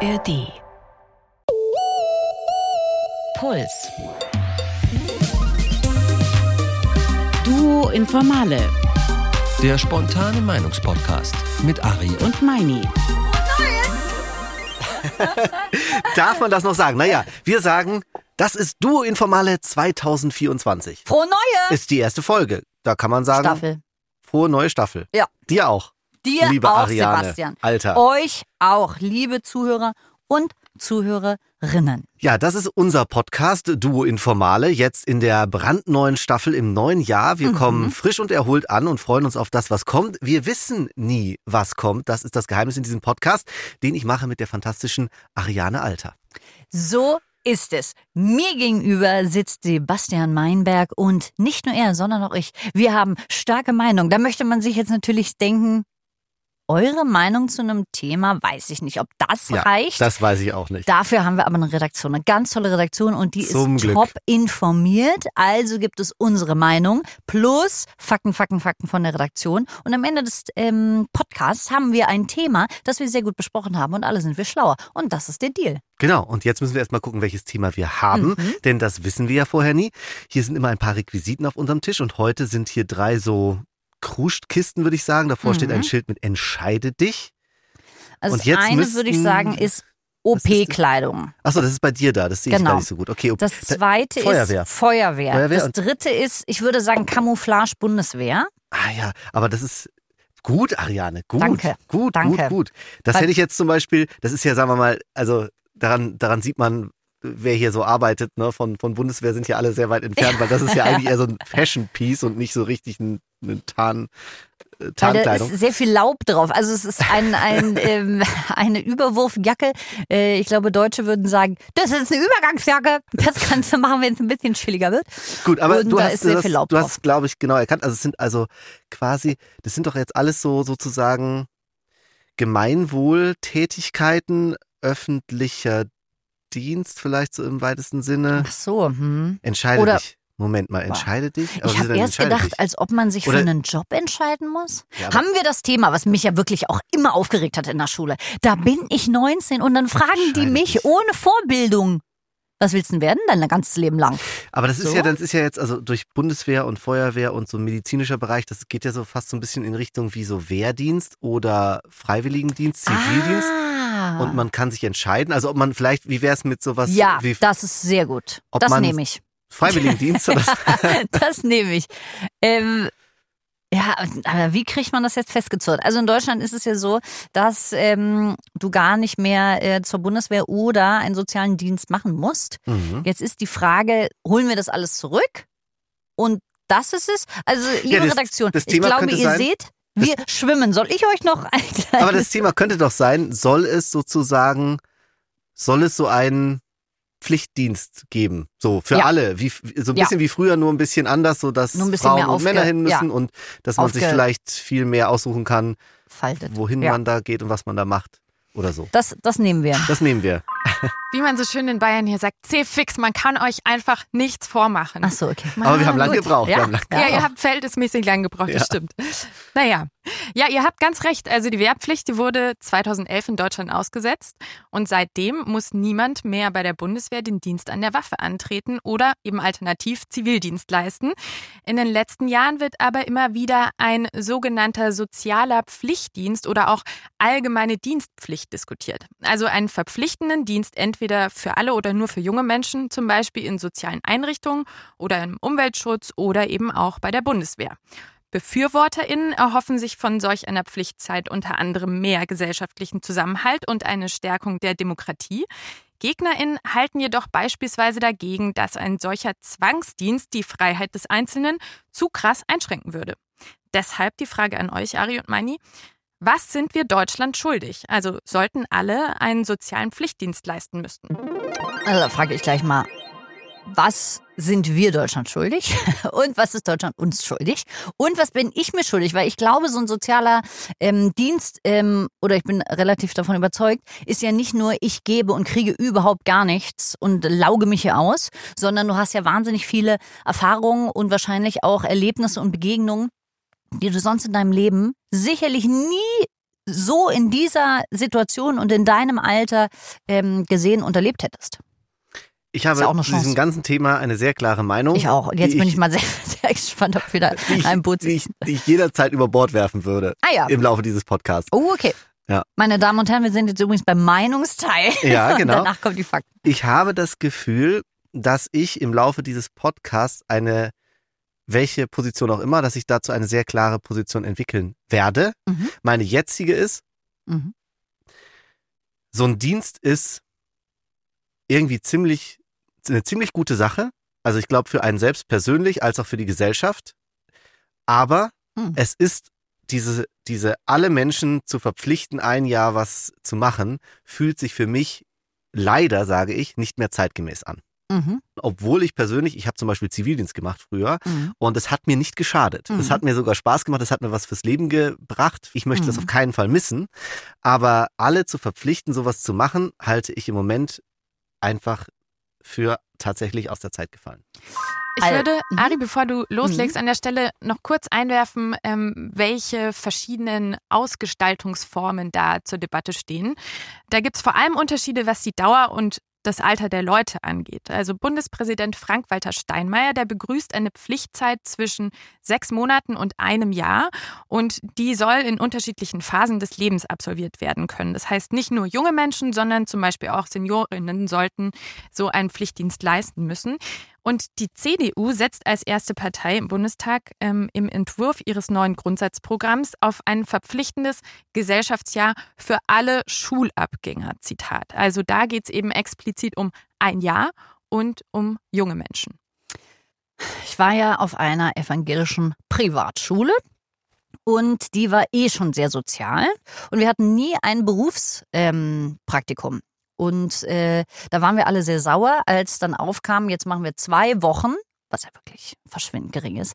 ARD. Puls. Duo Informale Der spontane Meinungspodcast mit Ari und Meini. Darf man das noch sagen? Naja, wir sagen, das ist Duo Informale 2024. Frohe Neue Ist die erste Folge. Da kann man sagen, Staffel. frohe neue Staffel. Ja. Dir auch. Dir liebe auch, Ariane. Sebastian. Alter. Euch auch, liebe Zuhörer und Zuhörerinnen. Ja, das ist unser Podcast Duo Informale, jetzt in der brandneuen Staffel im neuen Jahr. Wir Mhm. kommen frisch und erholt an und freuen uns auf das, was kommt. Wir wissen nie, was kommt. Das ist das Geheimnis in diesem Podcast, den ich mache mit der fantastischen Ariane Alter. So ist es. Mir gegenüber sitzt Sebastian Meinberg und nicht nur er, sondern auch ich. Wir haben starke Meinung. Da möchte man sich jetzt natürlich denken, eure Meinung zu einem Thema, weiß ich nicht, ob das Ja, reicht. Das weiß ich auch nicht. Dafür haben wir aber eine Redaktion, eine ganz tolle Redaktion und die Zum ist Glück. top informiert. Also gibt es unsere Meinung plus Fakten, Fakten, Fakten von der Redaktion. Und am Ende des ähm, Podcasts haben wir ein Thema, das wir sehr gut besprochen haben und alle sind wir schlauer. Und das ist der Deal. Genau, und jetzt müssen wir erstmal gucken, welches Thema wir haben, Mhm. denn das wissen wir ja vorher nie. Hier sind immer ein paar Requisiten auf unserem Tisch und heute sind hier drei so Krustkisten, würde ich sagen. Davor steht ein Mhm. Schild mit Entscheide dich. Also Und das jetzt eine würde ich sagen ist? OP-Kleidung. Achso, das ist bei dir da, das sehe ich Genau. gar nicht so gut. Okay, Das da- zweite Feuerwehr. ist Feuerwehr. Feuerwehr Das dritte ist, ich würde sagen, Camouflage Bundeswehr. ah ja, aber das ist gut, Ariane, gut. Danke, Gut, danke. gut, gut. Das Weil- hätte ich jetzt zum Beispiel, das ist ja, sagen wir mal, also daran, daran sieht man, wer hier so arbeitet, ne, von, von Bundeswehr sind ja alle sehr weit entfernt, weil das ist ja eigentlich eher so ein Fashion-Piece und nicht so richtig ein, ein Tarn, äh, Weil da Tarnkleidung. ist sehr viel Laub drauf. Also es ist ein, ein, ähm, eine Überwurfjacke. Äh, ich glaube, Deutsche würden sagen, das ist eine Übergangsjacke. Das kannst du machen, wenn es ein bisschen chilliger wird. Gut, aber Und du da hast, ist sehr du viel hast, du hast, glaube ich, genau erkannt. Also es sind also quasi, das sind doch jetzt alles so sozusagen Gemeinwohltätigkeiten, öffentlicher Dienst, vielleicht so im weitesten Sinne. Ach so. Hm. Entscheide Oder- dich. Moment mal, entscheide dich. Ich habe erst gedacht, dich? als ob man sich Oder- für einen Job entscheiden muss. Ja, Haben wir das Thema, was mich ja wirklich auch immer aufgeregt hat in der Schule. Da bin ich 19 und dann fragen die mich dich. ohne Vorbildung. Was willst du denn werden dein ganzes Leben lang? Aber das ist So? ja, das ist ja jetzt, also durch Bundeswehr und Feuerwehr und so medizinischer Bereich, das geht ja so fast so ein bisschen in Richtung wie so Wehrdienst oder Freiwilligendienst, Zivildienst. Ah. Und man kann sich entscheiden. Also ob man vielleicht, wie wäre es mit sowas ja, wie das ist sehr gut. Das man- nehme ich. Freiwilligendienst oder das nehme ich. Ähm, ja, aber wie kriegt man das jetzt festgezurrt? Also in Deutschland ist es ja so, dass ähm, du gar nicht mehr äh, zur Bundeswehr oder einen sozialen Dienst machen musst. Mhm. Jetzt ist die Frage, holen wir das alles zurück? Und das ist es? Also, liebe das- Redaktion, das ich glaube, ihr sein- seht, wir schwimmen. Soll ich euch noch ein kleines... Aber das Thema könnte doch sein, soll es sozusagen, soll es so einen Pflichtdienst geben? So, für Ja. alle. Wie, so ein Ja. bisschen wie früher, nur ein bisschen anders, so dass Frauen und Männer hin müssen ja. und dass man sich vielleicht viel mehr aussuchen kann, Faltet. wohin Ja. man da geht und was man da macht. Oder so. Das, das nehmen wir. Das nehmen wir. Wie man so schön in Bayern hier sagt, C-Fix, man kann euch einfach nichts vormachen. Ach so, okay. Aber wir haben lange gebraucht. Wir Ja. haben lang Ja, Ja. ihr habt verhältnismäßig lang gebraucht, das Ja. stimmt. Naja, ja, ihr habt ganz recht. Also die Wehrpflicht, die wurde 2011 in Deutschland ausgesetzt und seitdem muss niemand mehr bei der Bundeswehr den Dienst an der Waffe antreten oder eben alternativ Zivildienst leisten. In den letzten Jahren wird aber immer wieder ein sogenannter sozialer Pflichtdienst oder auch allgemeine Dienstpflicht diskutiert. Also einen verpflichtenden Dienst entweder für alle oder nur für junge Menschen, zum Beispiel in sozialen Einrichtungen oder im Umweltschutz oder eben auch bei der Bundeswehr. BefürworterInnen erhoffen sich von solch einer Pflichtzeit unter anderem mehr gesellschaftlichen Zusammenhalt und eine Stärkung der Demokratie. GegnerInnen halten jedoch beispielsweise dagegen, dass ein solcher Zwangsdienst die Freiheit des Einzelnen zu krass einschränken würde. Deshalb die Frage an euch, Ari und Meini. Was sind wir Deutschland schuldig? Also sollten alle einen sozialen Pflichtdienst leisten müssten? Also da frage ich gleich mal, was sind wir Deutschland schuldig und was ist Deutschland uns schuldig und was bin ich mir schuldig, weil ich glaube, so ein sozialer ähm, Dienst ähm, oder ich bin relativ davon überzeugt, ist ja nicht nur ich gebe und kriege überhaupt gar nichts und lauge mich hier aus, sondern du hast ja wahnsinnig viele Erfahrungen und wahrscheinlich auch Erlebnisse und Begegnungen, die du sonst in deinem Leben sicherlich nie so in dieser Situation und in deinem Alter ähm, gesehen und erlebt hättest. Ich habe ja zu diesem ganzen Thema eine sehr klare Meinung. Ich auch. Und jetzt die bin ich mal sehr, sehr gespannt, ob wir da die in ich, einem Boot die, ich, sitzen. die ich jederzeit über Bord werfen würde Ah ja. im Laufe dieses Podcasts. Oh, okay. Ja. Meine Damen und Herren, wir sind jetzt übrigens beim Meinungsteil. Ja, genau. danach kommen die Fakten. Ich habe das Gefühl, dass ich im Laufe dieses Podcasts eine, welche Position auch immer, dass ich dazu eine sehr klare Position entwickeln werde. Mhm. Meine jetzige ist, Mhm. so ein Dienst ist irgendwie ziemlich, eine ziemlich gute Sache. Also ich glaube für einen selbst persönlich als auch für die Gesellschaft. Aber Hm. es ist diese, diese alle Menschen zu verpflichten, ein Jahr was zu machen, fühlt sich für mich leider, sage ich, nicht mehr zeitgemäß an. Mhm. Obwohl ich persönlich, ich habe zum Beispiel Zivildienst gemacht früher Mhm. und es hat mir nicht geschadet. Es Mhm. hat mir sogar Spaß gemacht, es hat mir was fürs Leben gebracht. Ich möchte das Mhm. auf keinen Fall missen. Aber alle zu verpflichten, sowas zu machen, halte ich im Moment einfach für tatsächlich aus der Zeit gefallen. Ich würde, Mhm. Ari, bevor du loslegst, an der Stelle noch kurz einwerfen, ähm, welche verschiedenen Ausgestaltungsformen da zur Debatte stehen. Da gibt es vor allem Unterschiede, was die Dauer und das Alter der Leute angeht. Also Bundespräsident Frank-Walter Steinmeier, der begrüßt eine Pflichtzeit zwischen sechs Monaten und einem Jahr und die soll in unterschiedlichen Phasen des Lebens absolviert werden können. Das heißt, nicht nur junge Menschen, sondern zum Beispiel auch Seniorinnen sollten so einen Pflichtdienst leisten müssen. Und die CDU setzt als erste Partei im Bundestag ähm, im Entwurf ihres neuen Grundsatzprogramms auf ein verpflichtendes Gesellschaftsjahr für alle Schulabgänger. Zitat. Also da geht es eben explizit um ein Jahr und um junge Menschen. Ich war ja auf einer evangelischen Privatschule und die war eh schon sehr sozial und wir hatten nie ein Berufspraktikum. Ähm. Und äh, da waren wir alle sehr sauer, als dann aufkam, jetzt machen wir zwei Wochen, was ja wirklich verschwindend gering ist,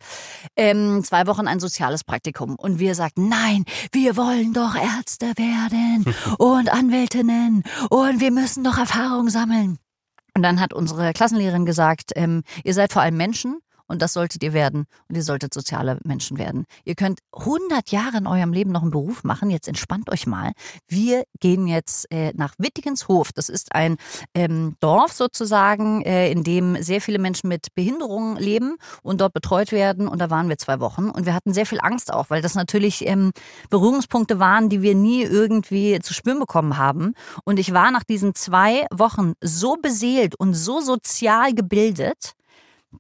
ähm, zwei Wochen ein soziales Praktikum. Und wir sagten, nein, wir wollen doch Ärzte werden und Anwältinnen und wir müssen doch Erfahrung sammeln. Und dann hat unsere Klassenlehrerin gesagt, ähm, ihr seid vor allem Menschen und das solltet ihr werden und ihr solltet soziale Menschen werden. Ihr könnt 100 Jahre in eurem Leben noch einen Beruf machen, jetzt entspannt euch mal. Wir gehen jetzt äh, nach Wittigenshof. Das ist ein ähm, Dorf sozusagen, äh, in dem sehr viele Menschen mit Behinderungen leben und dort betreut werden und da waren wir zwei Wochen und wir hatten sehr viel Angst auch, weil das natürlich ähm, Berührungspunkte waren, die wir nie irgendwie zu spüren bekommen haben. Und ich war nach diesen zwei Wochen so beseelt und so sozial gebildet,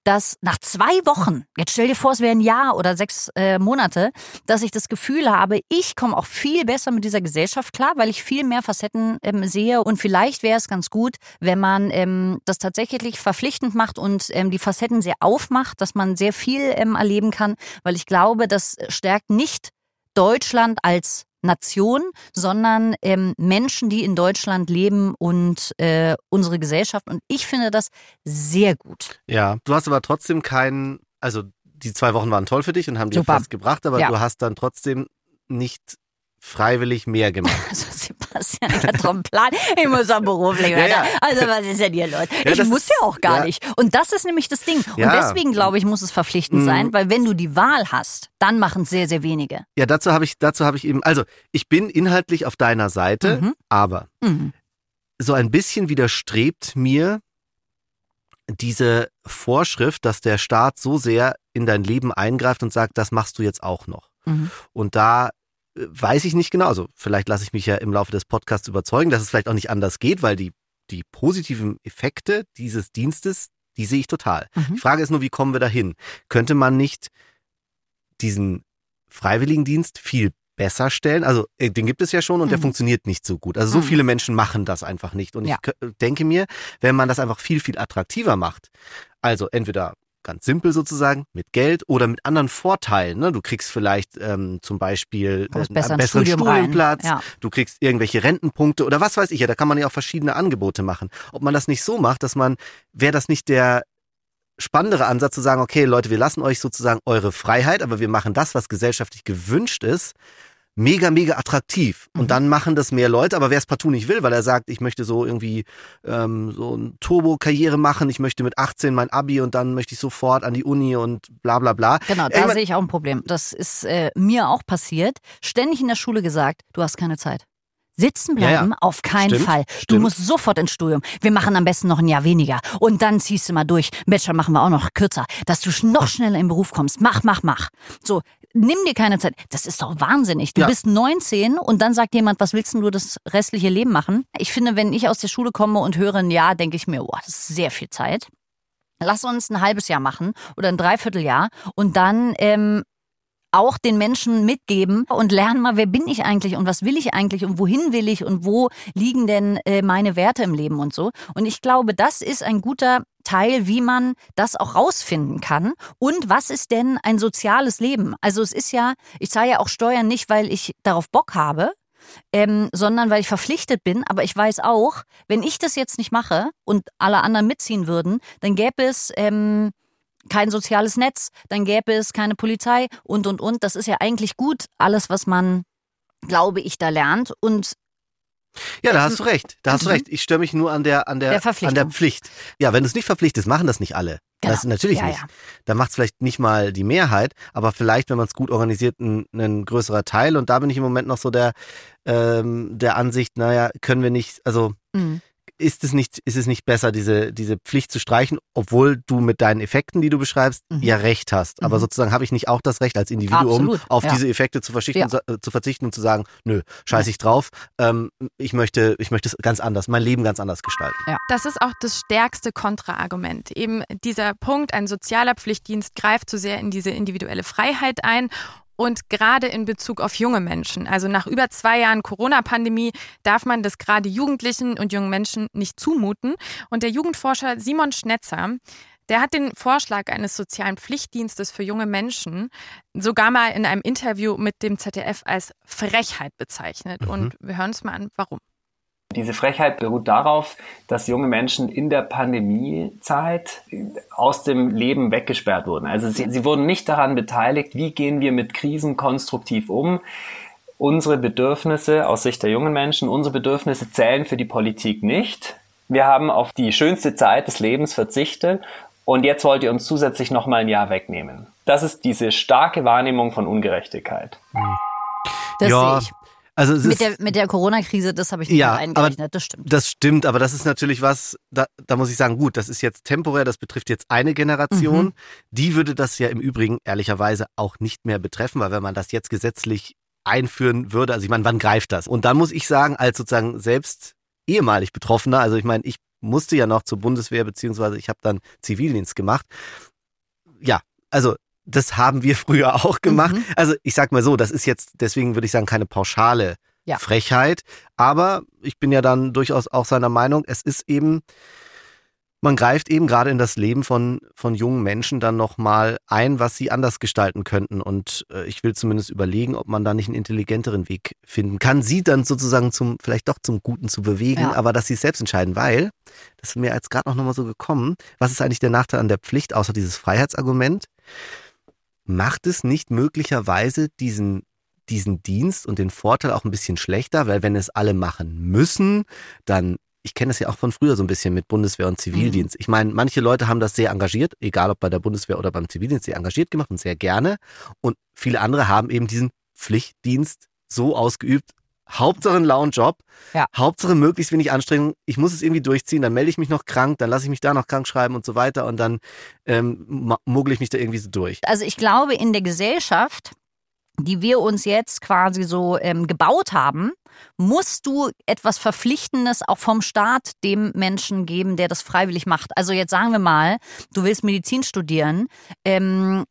dass nach zwei Wochen, jetzt stell dir vor, es wäre ein Jahr oder sechs äh, Monate, dass ich das Gefühl habe, ich komme auch viel besser mit dieser Gesellschaft klar, weil ich viel mehr Facetten ähm, sehe. Und vielleicht wäre es ganz gut, wenn man ähm, das tatsächlich verpflichtend macht und ähm, die Facetten sehr aufmacht, dass man sehr viel ähm, erleben kann, weil ich glaube, das stärkt nicht Deutschland als Nation, sondern ähm, Menschen, die in Deutschland leben und äh, unsere Gesellschaft. Und ich finde das sehr gut. Ja, du hast aber trotzdem keinen, also die zwei Wochen waren toll für dich und haben dir was gebracht, aber Ja. du hast dann trotzdem nicht freiwillig mehr gemacht. Also Sebastian, ich hatte doch einen Plan. Ich muss auch beruflich Ja, werden. ja. Also was ist denn hier los? Ja, ich das muss ist- ja auch gar ja. nicht. Und das ist nämlich das Ding. Und Ja. deswegen glaube ich, muss es verpflichtend Mhm. sein, weil wenn du die Wahl hast, dann machen es sehr, sehr wenige. Ja, dazu habe ich, dazu habe ich eben, also ich bin inhaltlich auf deiner Seite, Mhm. aber Mhm. so ein bisschen widerstrebt mir diese Vorschrift, dass der Staat so sehr in dein Leben eingreift und sagt, das machst du jetzt auch noch. Mhm. Und da weiß ich nicht genau, also vielleicht lasse ich mich ja im Laufe des Podcasts überzeugen, dass es vielleicht auch nicht anders geht, weil die, die positiven Effekte dieses Dienstes, die sehe ich total. Mhm. Die Frage ist nur, wie kommen wir dahin? Könnte man nicht diesen Freiwilligendienst viel besser stellen? Also äh, den gibt es ja schon und der Mhm. funktioniert nicht so gut. Also so Mhm. viele Menschen machen das einfach nicht. Und Ja. ich denke mir, wenn man das einfach viel, viel attraktiver macht, also entweder ganz simpel sozusagen, mit Geld oder mit anderen Vorteilen. Ne? Du kriegst vielleicht ähm, zum Beispiel äh, einen besseren Studium. Studienplatz, Ja. du kriegst irgendwelche Rentenpunkte oder was weiß ich ja, da kann man ja auch verschiedene Angebote machen. Ob man das nicht so macht, dass man, wäre das nicht der spannendere Ansatz zu sagen, okay Leute, wir lassen euch sozusagen eure Freiheit, aber wir machen das, was gesellschaftlich gewünscht ist, mega, mega attraktiv. Mhm. Und dann machen das mehr Leute, aber wer es partout nicht will, weil er sagt, ich möchte so irgendwie ähm, so eine Turbo-Karriere machen, ich möchte mit 18 mein Abi und dann möchte ich sofort an die Uni und bla bla bla. Genau, da sehe ich auch ein Problem. Das ist äh, mir auch passiert. Ständig in der Schule gesagt, du hast keine Zeit. Sitzen Ja, ja. bleiben, auf keinen Stimmt, Fall. Du stimmt. musst sofort ins Studium. Wir machen am besten noch ein Jahr weniger. Und dann ziehst du mal durch. Bachelor machen wir auch noch kürzer, dass du noch schneller im Beruf kommst. Mach, mach, mach. So, nimm dir keine Zeit. Das ist doch wahnsinnig. Du Ja. bist 19 und dann sagt jemand, was willst denn du das restliche Leben machen? Ich finde, wenn ich aus der Schule komme und höre ein Jahr, denke ich mir, oh, das ist sehr viel Zeit. Lass uns ein halbes Jahr machen oder ein Dreivierteljahr und dann ähm, auch den Menschen mitgeben und lernen mal, wer bin ich eigentlich und was will ich eigentlich und wohin will ich und wo liegen denn äh, meine Werte im Leben und so. Und ich glaube, das ist ein guter Teil, wie man das auch rausfinden kann. Und was ist denn ein soziales Leben? Also es ist ja, ich zahle ja auch Steuern nicht, weil ich darauf Bock habe, ähm, sondern weil ich verpflichtet bin. Aber ich weiß auch, wenn ich das jetzt nicht mache und alle anderen mitziehen würden, dann gäbe es ähm, kein soziales Netz, dann gäbe es keine Polizei und, und, und. Das ist ja eigentlich gut, alles, was man, glaube ich, da lernt. Und Ja, da hast du recht. Da hast du Mhm. recht. Ich störe mich nur an der, an der, Der an der Pflicht. Ja, wenn du es nicht verpflichtest, machen das nicht alle. Genau. Das natürlich Ja, nicht. ja. Da macht es vielleicht nicht mal die Mehrheit, aber vielleicht, wenn man es gut organisiert, ein, ein größerer Teil. Und da bin ich im Moment noch so der, ähm, der Ansicht, naja, können wir nicht, also mh. Ist es nicht, ist es nicht besser, diese, diese Pflicht zu streichen, obwohl du mit deinen Effekten, die du beschreibst, Mhm. ja recht hast. Aber Mhm. sozusagen habe ich nicht auch das Recht als Individuum, Absolut, auf ja. diese Effekte zu, verzichten, Ja. äh, zu verzichten und zu sagen, nö, scheiß ich drauf, ähm, ich möchte, ich möchte es ganz anders, mein Leben ganz anders gestalten. Das ist auch das stärkste Kontraargument. Eben dieser Punkt, ein sozialer Pflichtdienst greift zu sehr in diese individuelle Freiheit ein. Und gerade in Bezug auf junge Menschen, also nach über zwei Jahren Corona-Pandemie, darf man das gerade Jugendlichen und jungen Menschen nicht zumuten. Und der Jugendforscher Simon Schnetzer, der hat den Vorschlag eines sozialen Pflichtdienstes für junge Menschen sogar mal in einem Interview mit dem ZDF als Frechheit bezeichnet. Mhm. Und wir hören uns mal an, warum. Diese Frechheit beruht darauf, dass junge Menschen in der Pandemiezeit aus dem Leben weggesperrt wurden. Also sie, sie wurden nicht daran beteiligt, wie gehen wir mit Krisen konstruktiv um. Unsere Bedürfnisse aus Sicht der jungen Menschen, unsere Bedürfnisse zählen für die Politik nicht. Wir haben auf die schönste Zeit des Lebens verzichtet und jetzt wollt ihr uns zusätzlich noch mal ein Jahr wegnehmen. Das ist diese starke Wahrnehmung von Ungerechtigkeit. das ja, sehe ich. Also Mit ist, der, mit der Corona-Krise, das habe ich nicht Ja, eingerechnet, das stimmt. Das stimmt, aber das ist natürlich was, da, da muss ich sagen, gut, das ist jetzt temporär, das betrifft jetzt eine Generation. Mhm. Die würde das ja im Übrigen ehrlicherweise auch nicht mehr betreffen, weil wenn man das jetzt gesetzlich einführen würde, also ich meine, wann greift das? Und dann muss ich sagen, als sozusagen selbst ehemalig Betroffener, also ich meine, ich musste ja noch zur Bundeswehr, beziehungsweise ich habe dann Zivildienst gemacht. Ja, also das haben wir früher auch gemacht. Mhm. Also ich sag mal so, das ist jetzt, deswegen würde ich sagen, keine pauschale Ja. Frechheit. Aber ich bin ja dann durchaus auch seiner Meinung, es ist eben, man greift eben gerade in das Leben von, von jungen Menschen dann nochmal ein, was sie anders gestalten könnten. Und äh, ich will zumindest überlegen, ob man da nicht einen intelligenteren Weg finden kann, sie dann sozusagen zum, vielleicht doch zum Guten zu bewegen, Ja. aber dass sie es selbst entscheiden, weil, das ist mir jetzt gerade noch nochmal so gekommen, was ist eigentlich der Nachteil an der Pflicht, außer dieses Freiheitsargument? Macht es nicht möglicherweise diesen diesen Dienst und den Vorteil auch ein bisschen schlechter, weil wenn es alle machen müssen, dann ich kenne das ja auch von früher so ein bisschen mit Bundeswehr und Zivildienst. Ich meine, manche Leute haben das sehr engagiert, egal ob bei der Bundeswehr oder beim Zivildienst, sehr engagiert gemacht und sehr gerne. Und viele andere haben eben diesen Pflichtdienst so ausgeübt. Hauptsache ein lauen Job, Ja. Hauptsache möglichst wenig Anstrengung. Ich muss es irgendwie durchziehen, dann melde ich mich noch krank, dann lasse ich mich da noch krank schreiben und so weiter und dann ähm, mogel ich mich da irgendwie so durch. Also ich glaube, in der Gesellschaft, die wir uns jetzt quasi so ähm, gebaut haben, musst du etwas Verpflichtendes auch vom Staat dem Menschen geben, der das freiwillig macht. Also jetzt sagen wir mal, du willst Medizin studieren, ähm,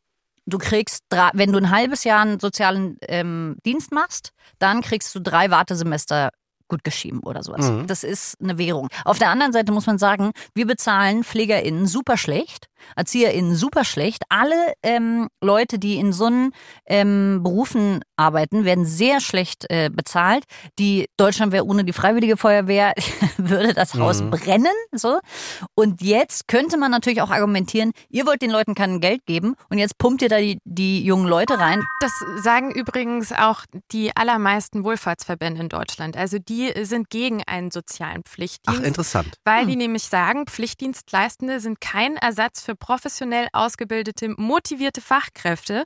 du kriegst, drei, wenn du ein halbes Jahr einen sozialen ähm, Dienst machst, dann kriegst du drei Wartesemester gut geschrieben oder sowas. Mhm. Das ist eine Währung. Auf der anderen Seite muss man sagen, wir bezahlen PflegerInnen super schlecht. ErzieherInnen super schlecht. Alle ähm, Leute, die in so einen ähm, Berufen arbeiten, werden sehr schlecht äh, bezahlt. Die Deutschlandwehr ohne die Freiwillige Feuerwehr würde das Haus Mhm. brennen. So. Und jetzt könnte man natürlich auch argumentieren, ihr wollt den Leuten kein Geld geben und jetzt pumpt ihr da die, die jungen Leute rein. Das sagen übrigens auch die allermeisten Wohlfahrtsverbände in Deutschland. Also die sind gegen einen sozialen Ach, Pflichtdienst. interessant. Weil Hm. die nämlich sagen, Pflichtdienstleistende sind kein Ersatz für professionell ausgebildete, motivierte Fachkräfte.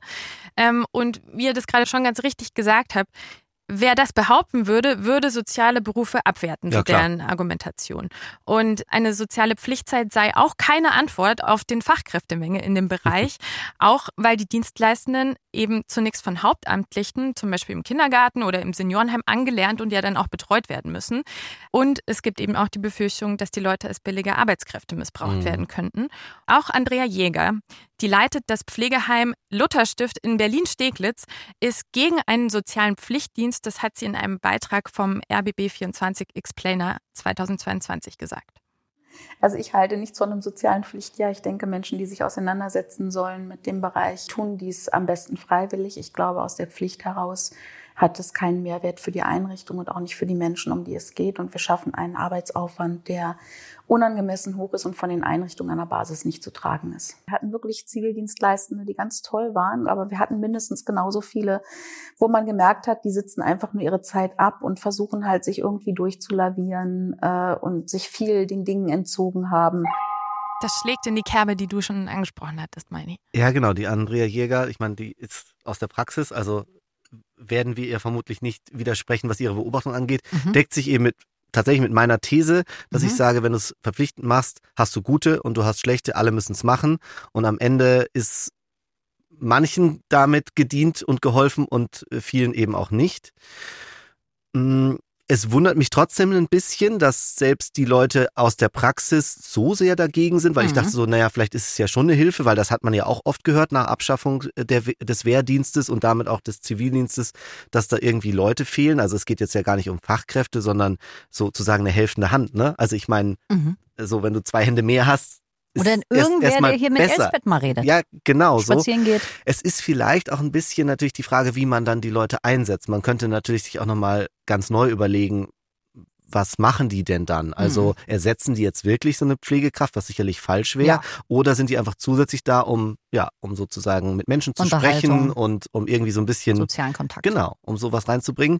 Ähm, und wie ihr das gerade schon ganz richtig gesagt habt, wer das behaupten würde, würde soziale Berufe abwerten, Ja, deren Argumentation. Und eine soziale Pflichtzeit sei auch keine Antwort auf den Fachkräftemenge in dem Bereich, auch weil die Dienstleistenden eben zunächst von Hauptamtlichen, zum Beispiel im Kindergarten oder im Seniorenheim, angelernt und ja dann auch betreut werden müssen. Und es gibt eben auch die Befürchtung, dass die Leute als billige Arbeitskräfte missbraucht Mhm. werden könnten. Auch Andrea Jäger, die leitet das Pflegeheim Lutherstift in Berlin-Steglitz, ist gegen einen sozialen Pflichtdienst. Das hat sie in einem Beitrag vom RBB24 Explainer 2022 gesagt. Also ich halte nichts von einem sozialen Pflichtjahr. Ich denke, Menschen, die sich auseinandersetzen sollen mit dem Bereich, tun dies am besten freiwillig. Ich glaube, aus der Pflicht heraus hat es keinen Mehrwert für die Einrichtung und auch nicht für die Menschen, um die es geht. Und wir schaffen einen Arbeitsaufwand, der unangemessen hoch ist und von den Einrichtungen an der Basis nicht zu tragen ist. Wir hatten wirklich Zivildienstleistende, die ganz toll waren, aber wir hatten mindestens genauso viele, wo man gemerkt hat, die sitzen einfach nur ihre Zeit ab und versuchen halt, sich irgendwie durchzulavieren äh, und sich viel den Dingen entzogen haben. Das schlägt in die Kerbe, die du schon angesprochen hattest, Meini. Ja, genau, die Andrea Jäger, ich meine, die ist aus der Praxis, also werden wir ihr vermutlich nicht widersprechen, was ihre Beobachtung angeht, Mhm. deckt sich eben mit tatsächlich mit meiner These, dass Mhm. ich sage, wenn du es verpflichtend machst, hast du gute und du hast schlechte, alle müssen es machen und am Ende ist manchen damit gedient und geholfen und äh, vielen eben auch nicht. Es wundert mich trotzdem ein bisschen, dass selbst die Leute aus der Praxis so sehr dagegen sind, weil ich Mhm. dachte so, naja, vielleicht ist es ja schon eine Hilfe, weil das hat man ja auch oft gehört nach Abschaffung der, des Wehrdienstes und damit auch des Zivildienstes, dass da irgendwie Leute fehlen. Also es geht jetzt ja gar nicht um Fachkräfte, sondern sozusagen eine helfende Hand. Ne? Also ich meine, Mhm. so wenn du zwei Hände mehr hast, Oder erst- irgendwer, erstmal der hier mit besser. Elsbeth mal redet. Ja, genau so. Spazieren geht. Es ist vielleicht auch ein bisschen natürlich die Frage, wie man dann die Leute einsetzt. Man könnte natürlich sich auch nochmal ganz neu überlegen, was machen die denn dann? Also ersetzen die jetzt wirklich so eine Pflegekraft, was sicherlich falsch wäre? Ja. Oder sind die einfach zusätzlich da, um, ja, um sozusagen mit Menschen zu sprechen und um irgendwie so ein bisschen Sozialen Kontakt. Genau, um sowas reinzubringen.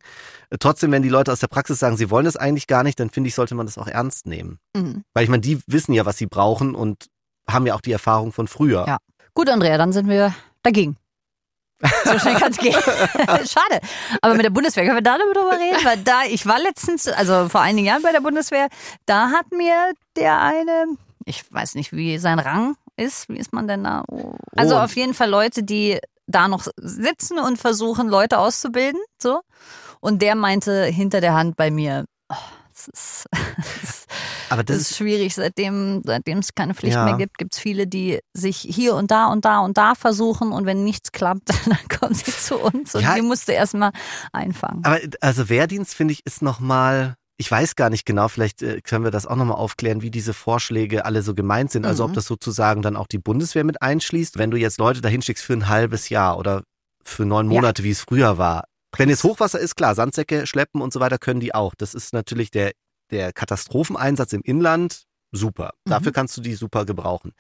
Äh, Trotzdem, wenn die Leute aus der Praxis sagen, sie wollen das eigentlich gar nicht, dann finde ich, sollte man das auch ernst nehmen. Mhm. Weil ich meine, die wissen ja, was sie brauchen und haben ja auch die Erfahrung von früher. Ja. Gut, Andrea, dann sind wir dagegen. So schnell kann es gehen. Schade. Aber mit der Bundeswehr können wir da drüber reden, weil da, ich war letztens, also vor einigen Jahren bei der Bundeswehr, da hat mir der eine, ich weiß nicht, wie sein Rang ist, wie ist man denn da? Also Oh. auf jeden Fall Leute, die da noch sitzen und versuchen, Leute auszubilden, so. Und der meinte hinter der Hand bei mir, oh, das ist, das ist Aber das das ist schwierig, seitdem, seitdem es keine Pflicht Ja. mehr gibt, gibt es viele, die sich hier und da und da und da versuchen und wenn nichts klappt, dann kommen sie zu uns und Ja. die musst du erstmal einfangen. Aber also Wehrdienst finde ich ist nochmal, ich weiß gar nicht genau, vielleicht äh, können wir das auch nochmal aufklären, wie diese Vorschläge alle so gemeint sind. Also Mhm. ob das sozusagen dann auch die Bundeswehr mit einschließt, wenn du jetzt Leute dahin schickst für ein halbes Jahr oder für neun Ja. Monate, wie es früher war. Wenn jetzt Hochwasser ist, klar, Sandsäcke schleppen und so weiter können die auch. Das ist natürlich der, der Katastropheneinsatz im Inland, super. Mhm. Dafür kannst du die super gebrauchen.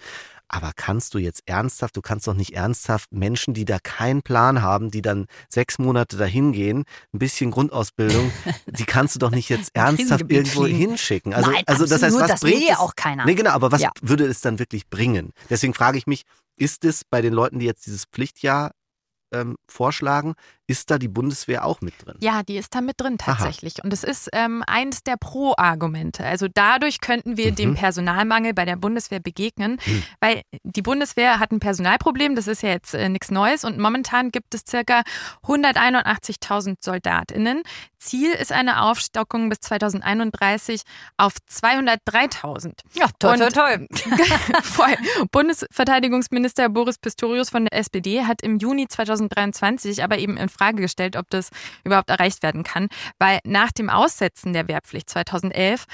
Aber kannst du jetzt ernsthaft, du kannst doch nicht ernsthaft Menschen, die da keinen Plan haben, die dann sechs Monate dahin gehen, ein bisschen Grundausbildung, die kannst du doch nicht jetzt ernsthaft irgendwo fliegen. hinschicken. Also, Nein, also das heißt, was das will bringt ja es? auch keiner. Nee, genau, aber was Ja. würde es dann wirklich bringen? Deswegen frage ich mich, ist es bei den Leuten, die jetzt dieses Pflichtjahr ähm, vorschlagen, ist da die Bundeswehr auch mit drin? Ja, die ist da mit drin tatsächlich. Und es ist ähm, eines der Pro-Argumente. Also dadurch könnten wir Mhm. dem Personalmangel bei der Bundeswehr begegnen, Mhm. weil die Bundeswehr hat ein Personalproblem, das ist ja jetzt äh, nichts Neues und momentan gibt es circa 181.000 SoldatInnen. Ziel ist eine Aufstockung bis 2031 auf 203.000. Ja, toll, toll, toll. Voll. Bundesverteidigungsminister Boris Pistorius von der SPD hat im Juni 2023 aber eben in Frage gestellt, ob das überhaupt erreicht werden kann, weil nach dem Aussetzen der Wehrpflicht 2011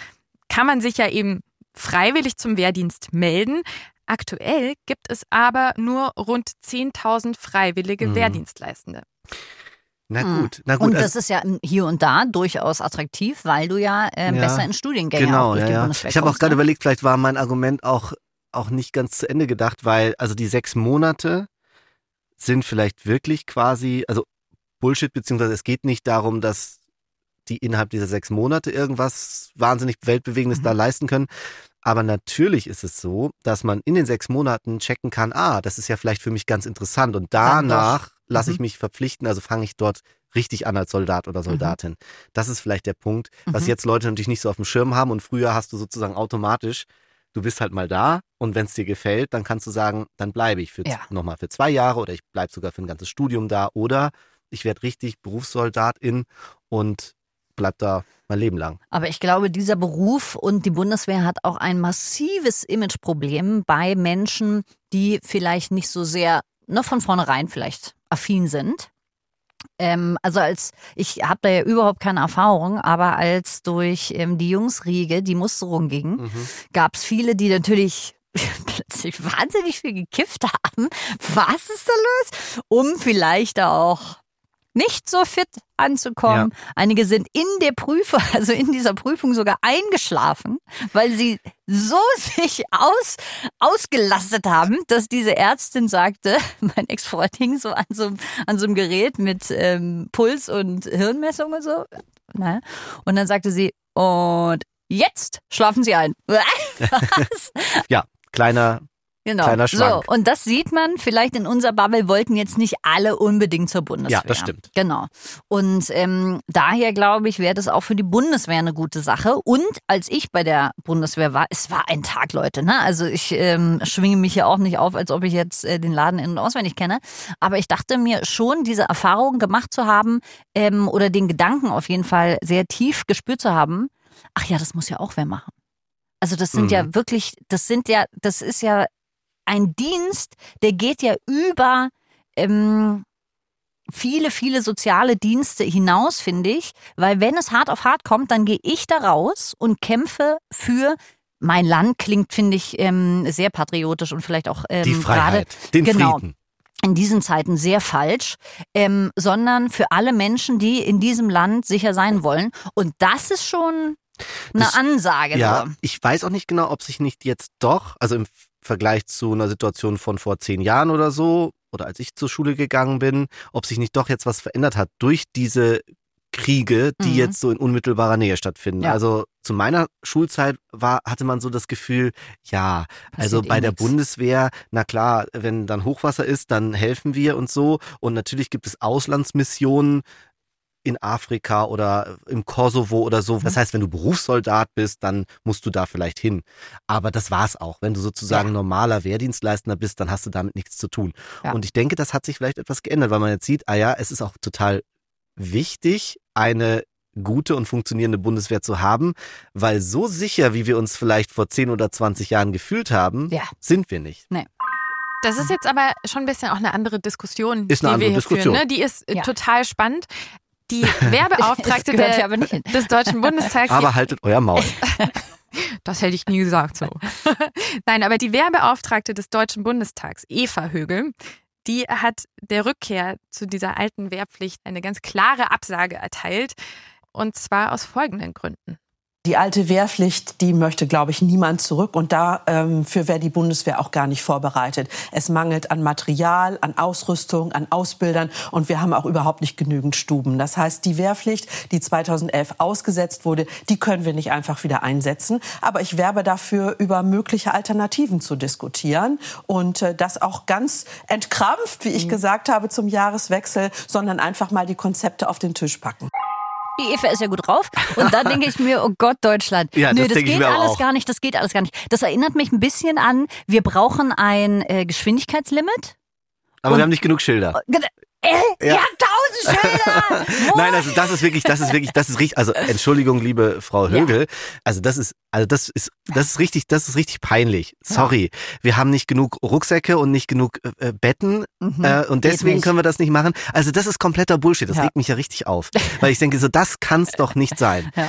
kann man sich ja eben freiwillig zum Wehrdienst melden. Aktuell gibt es aber nur rund 10.000 freiwillige Mhm. Wehrdienstleistende. Na Hm. gut, na gut. Und also- das ist ja hier und da durchaus attraktiv, weil du ja, ähm, Ja, besser in Studiengänge auch Genau, durch ja, die ja. Ich habe auch gerade ne? überlegt, vielleicht war mein Argument auch, auch nicht ganz zu Ende gedacht, weil also die sechs Monate sind vielleicht wirklich quasi, also Bullshit, beziehungsweise es geht nicht darum, dass die innerhalb dieser sechs Monate irgendwas wahnsinnig Weltbewegendes Mhm. da leisten können. Aber natürlich ist es so, dass man in den sechs Monaten checken kann, ah, das ist ja vielleicht für mich ganz interessant und danach lasse ich Mhm. mich verpflichten, also fange ich dort richtig an als Soldat oder Soldatin. Das ist vielleicht der Punkt, was Mhm. jetzt Leute natürlich nicht so auf dem Schirm haben und früher hast du sozusagen automatisch, du bist halt mal da und wenn es dir gefällt, dann kannst du sagen, dann bleibe ich für Ja. nochmal für zwei Jahre oder ich bleibe sogar für ein ganzes Studium da oder ich werde richtig Berufssoldatin und bleib da mein Leben lang. Aber ich glaube, dieser Beruf und die Bundeswehr hat auch ein massives Imageproblem bei Menschen, die vielleicht nicht so sehr, ne, von vornherein vielleicht affin sind. Ähm, also als, ich habe da ja überhaupt keine Erfahrung, aber als durch ähm, die Jungsriege die Musterung ging, Mhm. gab es viele, die natürlich plötzlich wahnsinnig viel gekifft haben. Was ist da los? Um vielleicht auch nicht so fit anzukommen. Einige sind in der Prüfung, also in dieser Prüfung sogar eingeschlafen, weil sie so sich aus, ausgelastet haben, dass diese Ärztin sagte, mein Ex-Freund hing so an so, an so einem Gerät mit ähm, Puls und Hirnmessung und so. Ne? Und dann sagte sie, und jetzt schlafen Sie ein. Was? Kleiner, Genau. Kleiner so, Schwank. und das sieht man, vielleicht in unserer Bubble wollten jetzt nicht alle unbedingt zur Bundeswehr. Ja, das stimmt. Genau. Und ähm, daher glaube ich, wäre das auch für die Bundeswehr eine gute Sache. Und als ich bei der Bundeswehr war, es war ein Tag, Leute. Ne? Also ich ähm, schwinge mich ja auch nicht auf, als ob ich jetzt äh, den Laden in- und auswendig kenne. Aber ich dachte mir schon, diese Erfahrung gemacht zu haben ähm, oder den Gedanken auf jeden Fall sehr tief gespürt zu haben. Ach ja, das muss ja auch wer machen. Also das sind Mhm. ja wirklich, das sind ja, das ist ja ein Dienst, der geht ja über ähm, viele, viele soziale Dienste hinaus, finde ich. Weil wenn es hart auf hart kommt, dann gehe ich da raus und kämpfe für mein Land. Klingt, finde ich, ähm, sehr patriotisch und vielleicht auch ähm, die gerade den genau. Frieden. in diesen Zeiten sehr falsch, ähm, sondern für alle Menschen, die in diesem Land sicher sein wollen. Und das ist schon eine Das- Ansage. Ja, so. ich weiß auch nicht genau, ob sich nicht jetzt doch, also im Vergleich zu einer Situation von vor zehn Jahren oder so, oder als ich zur Schule gegangen bin, ob sich nicht doch jetzt was verändert hat durch diese Kriege, die Mhm. jetzt so in unmittelbarer Nähe stattfinden. Ja. Also zu meiner Schulzeit war, hatte man so das Gefühl, ja, also Passiert eh bei der nix. Bundeswehr, na klar, wenn dann Hochwasser ist, dann helfen wir und so. Und natürlich gibt es Auslandsmissionen, in Afrika oder im Kosovo oder so. Mhm. Das heißt, wenn du Berufssoldat bist, dann musst du da vielleicht hin. Aber das war's auch. Wenn du sozusagen Ja. normaler Wehrdienstleistender bist, dann hast du damit nichts zu tun. Ja. Und ich denke, das hat sich vielleicht etwas geändert, weil man jetzt sieht, ah ja, es ist auch total wichtig, eine gute und funktionierende Bundeswehr zu haben, weil so sicher, wie wir uns vielleicht vor 10 oder 20 Jahren gefühlt haben, Ja. sind wir nicht. Das ist jetzt aber schon ein bisschen auch eine andere Diskussion, Ist eine die andere wir hier Diskussion. führen. Ne? Die ist äh, Ja. total spannend. Die Werbeauftragte der, aber nicht hin. des Deutschen Bundestags, Aber haltet euer Maul. Das hätte ich nie gesagt so. Nein, aber die Werbeauftragte des Deutschen Bundestags, Eva Högel, die hat der Rückkehr zu dieser alten Wehrpflicht eine ganz klare Absage erteilt. Und zwar aus folgenden Gründen. Die alte Wehrpflicht, die möchte, glaube ich, niemand zurück. Und dafür ähm, wäre die Bundeswehr auch gar nicht vorbereitet. Es mangelt an Material, an Ausrüstung, an Ausbildern. Und wir haben auch überhaupt nicht genügend Stuben. Das heißt, die Wehrpflicht, die 2011 ausgesetzt wurde, die können wir nicht einfach wieder einsetzen. Aber ich werbe dafür, über mögliche Alternativen zu diskutieren. Und äh, das auch ganz entkrampft, wie ich gesagt habe, zum Jahreswechsel, sondern einfach mal die Konzepte auf den Tisch packen. Die Eva ist ja gut drauf. Und dann denke ich mir, oh Gott, Deutschland. Ja, Nö, das das, geht alles auch. gar nicht, das geht alles gar nicht. Das erinnert mich ein bisschen an, wir brauchen ein äh, Geschwindigkeitslimit. Aber Und- wir haben nicht genug Schilder. Äh, Ja. Ihr habt tausend Schilder! Nein, also das ist wirklich, das ist wirklich, das ist richtig, also Entschuldigung, liebe Frau Högel, also das ist, also das ist, das ist richtig, das ist richtig peinlich. Sorry, wir haben nicht genug Rucksäcke und nicht genug äh, äh, Betten Mhm. äh, und deswegen können wir das nicht machen. Also das ist kompletter Bullshit, das Ja. regt mich ja richtig auf, weil ich denke so, das kann's doch nicht sein. Ja.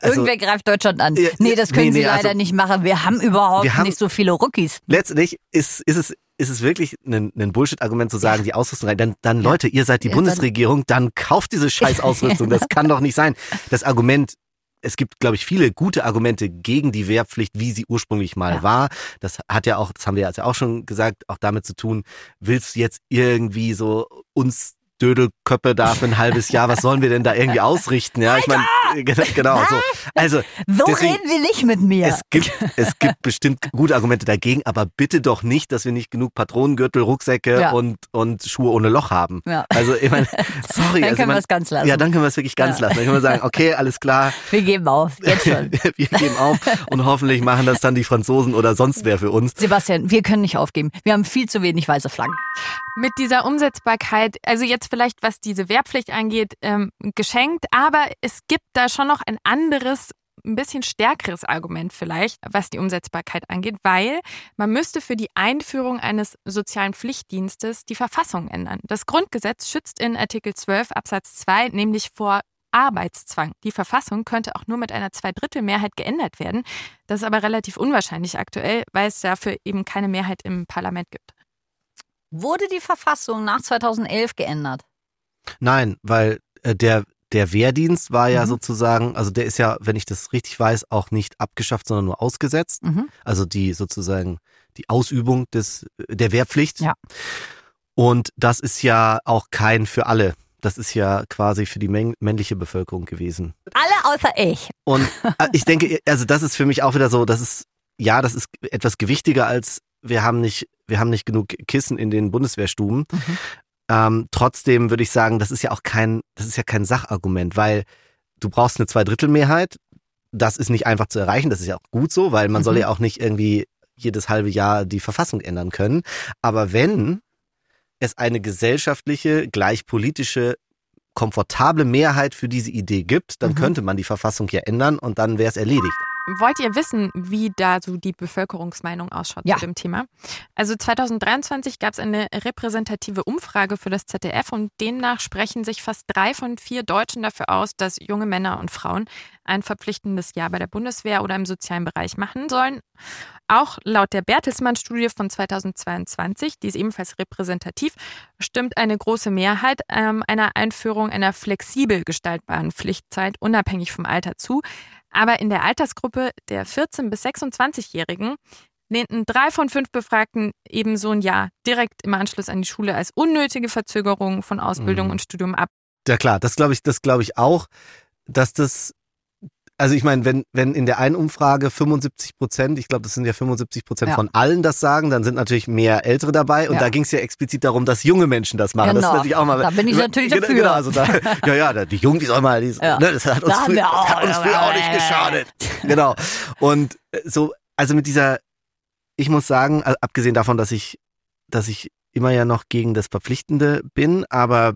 also, Irgendwer greift Deutschland an. Ja, nee, das können nee, sie nee, leider also- nicht machen. Wir haben überhaupt Wir haben- nicht so viele Rookies. letztendlich ist, ist es ist es wirklich ein, ein Bullshit-Argument zu sagen, die Ausrüstung rein. Dann, dann Leute, ihr seid die Ja, dann- Bundesregierung, dann kauft diese scheiß Ausrüstung. Das kann doch nicht sein. Das Argument, es gibt, glaube ich, viele gute Argumente gegen die Wehrpflicht, wie sie ursprünglich mal Ja. war. Das hat ja auch, das haben wir ja auch schon gesagt, auch damit zu tun, willst du jetzt irgendwie so uns Dödelköppe da für ein halbes Jahr, was sollen wir denn da irgendwie ausrichten? Ja, ich meine, genau so. Also, So Deswegen- reden sie nicht mit mir. es gibt, es gibt bestimmt gute Argumente dagegen, aber bitte doch nicht, dass wir nicht genug Patronengürtel, Rucksäcke Ja. und, und Schuhe ohne Loch haben. Ja. Also, ich meine, sorry. Dann also, können wir es ganz lassen. Ja, dann können wir es wirklich ganz Ja. lassen. Dann können wir sagen, okay, alles klar, Wir geben auf. Jetzt schon. wir geben auf und hoffentlich machen das dann die Franzosen oder sonst wer für uns. Sebastian, wir können nicht aufgeben. Wir haben viel zu wenig weiße Flaggen. Mit dieser Umsetzbarkeit, also jetzt vielleicht was diese Wehrpflicht angeht, ähm, geschenkt, aber es gibt da schon noch ein anderes, ein bisschen stärkeres Argument vielleicht, was die Umsetzbarkeit angeht, weil man müsste für die Einführung eines sozialen Pflichtdienstes die Verfassung ändern. Das Grundgesetz schützt in Artikel 12 Absatz 2 nämlich vor Arbeitszwang. Die Verfassung könnte auch nur mit einer Zweidrittelmehrheit geändert werden. Das ist aber relativ unwahrscheinlich aktuell, weil es dafür eben keine Mehrheit im Parlament gibt. Wurde die Verfassung nach 2011 geändert? Nein, weil äh, der, der Wehrdienst war ja Mhm. sozusagen, also der ist ja, wenn ich das richtig weiß, auch nicht abgeschafft, sondern nur ausgesetzt. Mhm. Also die sozusagen die Ausübung des, der Wehrpflicht. Ja. Und das ist ja auch kein für alle. Das ist ja quasi für die männliche Bevölkerung gewesen. Alle außer ich. Und äh, ich denke, also das ist für mich auch wieder so, das ist, ja, das ist etwas gewichtiger als wir haben nicht, wir haben nicht genug Kissen in den Bundeswehrstuben. Mhm. Ähm, trotzdem würde ich sagen, das ist ja auch kein, das ist ja kein Sachargument, weil du brauchst eine Zweidrittelmehrheit. Das ist nicht einfach zu erreichen. Das ist ja auch gut so, weil man soll Mhm. ja auch nicht irgendwie jedes halbe Jahr die Verfassung ändern können. Aber wenn es eine gesellschaftliche, gleich politische, komfortable Mehrheit für diese Idee gibt, dann Mhm. könnte man die Verfassung ja ändern und dann wäre es erledigt. Wollt ihr wissen, wie da so die Bevölkerungsmeinung ausschaut Ja. zu dem Thema? Also 2023 gab es eine repräsentative Umfrage für das ZDF und demnach sprechen sich fast drei von vier Deutschen dafür aus, dass junge Männer und Frauen ein verpflichtendes Jahr bei der Bundeswehr oder im sozialen Bereich machen sollen. Auch laut der Bertelsmann-Studie von 2022, die ist ebenfalls repräsentativ, stimmt eine große Mehrheit ähm, einer Einführung einer flexibel gestaltbaren Pflichtzeit unabhängig vom Alter zu. Aber in der Altersgruppe der 14- bis 26-Jährigen lehnten drei von fünf Befragten eben so ein Jahr direkt im Anschluss an die Schule als unnötige Verzögerung von Ausbildung Mhm. und Studium ab. Ja klar, das glaube ich, das glaube ich auch, dass das, also ich meine, wenn, wenn in der einen Umfrage 75 Prozent, ich glaube, das sind ja 75 Prozent Ja. von allen das sagen, dann sind natürlich mehr Ältere dabei und Ja. da ging es ja explizit darum, dass junge Menschen das machen. Das ist Genau. natürlich auch mal. Da bin ich natürlich genau, dafür. Genau, also da, ja, ja, die Jungen, die sollen mal, die, Ja. ne, das hat uns, Da wir auch- hat uns früher auch nicht geschadet. Genau. Und äh, so, also mit dieser, ich muss sagen, also abgesehen davon, dass ich, dass ich immer ja noch gegen das Verpflichtende bin, aber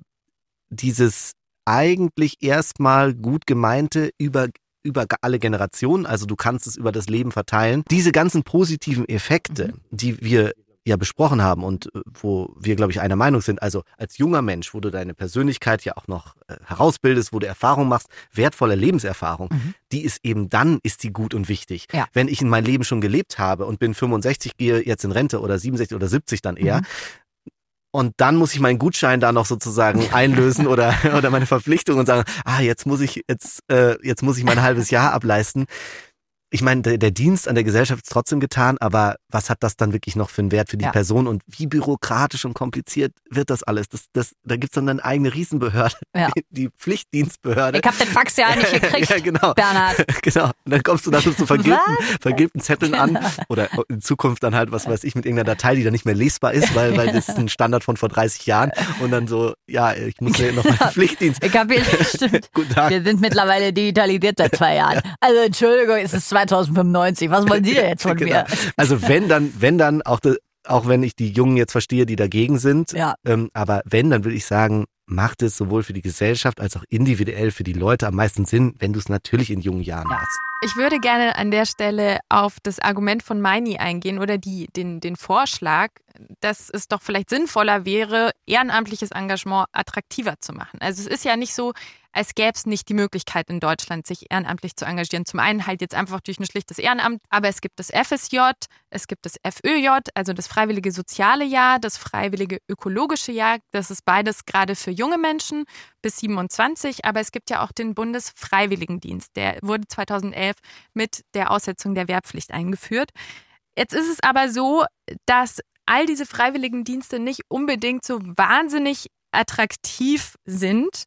dieses eigentlich erstmal gut gemeinte über über alle Generationen, also du kannst es über das Leben verteilen. Diese ganzen positiven Effekte, die wir ja besprochen haben und äh, wo wir, glaube ich, einer Meinung sind, also als junger Mensch, wo du deine Persönlichkeit ja auch noch äh, herausbildest, wo du Erfahrung machst, wertvolle Lebenserfahrung, Mhm. die ist eben dann, ist die gut und wichtig. Ja. Wenn ich in mein Leben schon gelebt habe und bin 65, gehe jetzt in Rente oder 67 oder 70 dann eher, Mhm. Und dann muss ich meinen Gutschein da noch sozusagen einlösen oder, oder meine Verpflichtung und sagen, ah, jetzt muss ich, jetzt, äh, jetzt muss ich mein halbes Jahr ableisten. Ich meine, der, der Dienst an der Gesellschaft ist trotzdem getan, aber was hat das dann wirklich noch für einen Wert für die Ja. Person und wie bürokratisch und kompliziert wird das alles? Das, das, da gibt's dann eine eigene Riesenbehörde, Ja. die, die Pflichtdienstbehörde. Ich hab den Fax ja nicht gekriegt, ja, genau. Bernhard. Genau. Und dann kommst du da so zu vergilbten, vergilbten Zetteln an. Oder in Zukunft dann halt, was weiß ich, mit irgendeiner Datei, die dann nicht mehr lesbar ist, weil, weil das ist ein Standard von vor 30 Jahren. Und dann so, ja, ich muss ja noch meinen Pflichtdienst. Ich hab hier, stimmt. Guten Tag. Wir sind mittlerweile digitalisiert seit zwei Jahren. Also Entschuldigung, es ist 2095. Was wollen Sie denn jetzt von Genau. mir? Also wenn dann, wenn dann, auch, auch wenn ich die Jungen jetzt verstehe, die dagegen sind, Ja. ähm, aber wenn, dann würde ich sagen, macht es sowohl für die Gesellschaft als auch individuell für die Leute am meisten Sinn, wenn du es natürlich in jungen Jahren Ja. machst. Ich würde gerne an der Stelle auf das Argument von Meini eingehen oder die, den, den Vorschlag, dass es doch vielleicht sinnvoller wäre, ehrenamtliches Engagement attraktiver zu machen. Also es ist ja nicht so, als gäbe es nicht die Möglichkeit in Deutschland, sich ehrenamtlich zu engagieren. Zum einen halt jetzt einfach durch ein schlichtes Ehrenamt, aber es gibt das FSJ, es gibt das FÖJ, also das Freiwillige Soziale Jahr, das Freiwillige Ökologische Jahr. Das ist beides gerade für junge Menschen bis 27, aber es gibt ja auch den Bundesfreiwilligendienst. Der wurde 2011 mit der Aussetzung der Wehrpflicht eingeführt. Jetzt ist es aber so, dass all diese Freiwilligendienste nicht unbedingt so wahnsinnig attraktiv sind.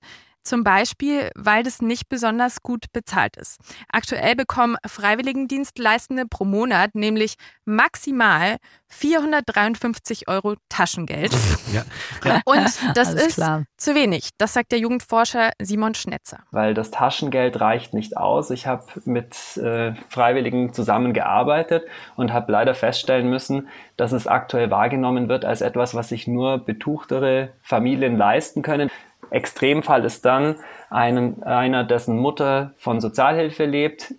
Zum Beispiel, weil das nicht besonders gut bezahlt ist. Aktuell bekommen Freiwilligendienstleistende pro Monat nämlich maximal 453 Euro Taschengeld. Ja. ja. Und das Alles ist klar. zu wenig. Das sagt der Jugendforscher Simon Schnetzer. weil das Taschengeld reicht nicht aus. Ich habe mit äh, Freiwilligen zusammengearbeitet und habe leider feststellen müssen, dass es aktuell wahrgenommen wird als etwas, was sich nur betuchtere Familien leisten können. Extremfall ist dann einen, einer, dessen Mutter von Sozialhilfe lebt,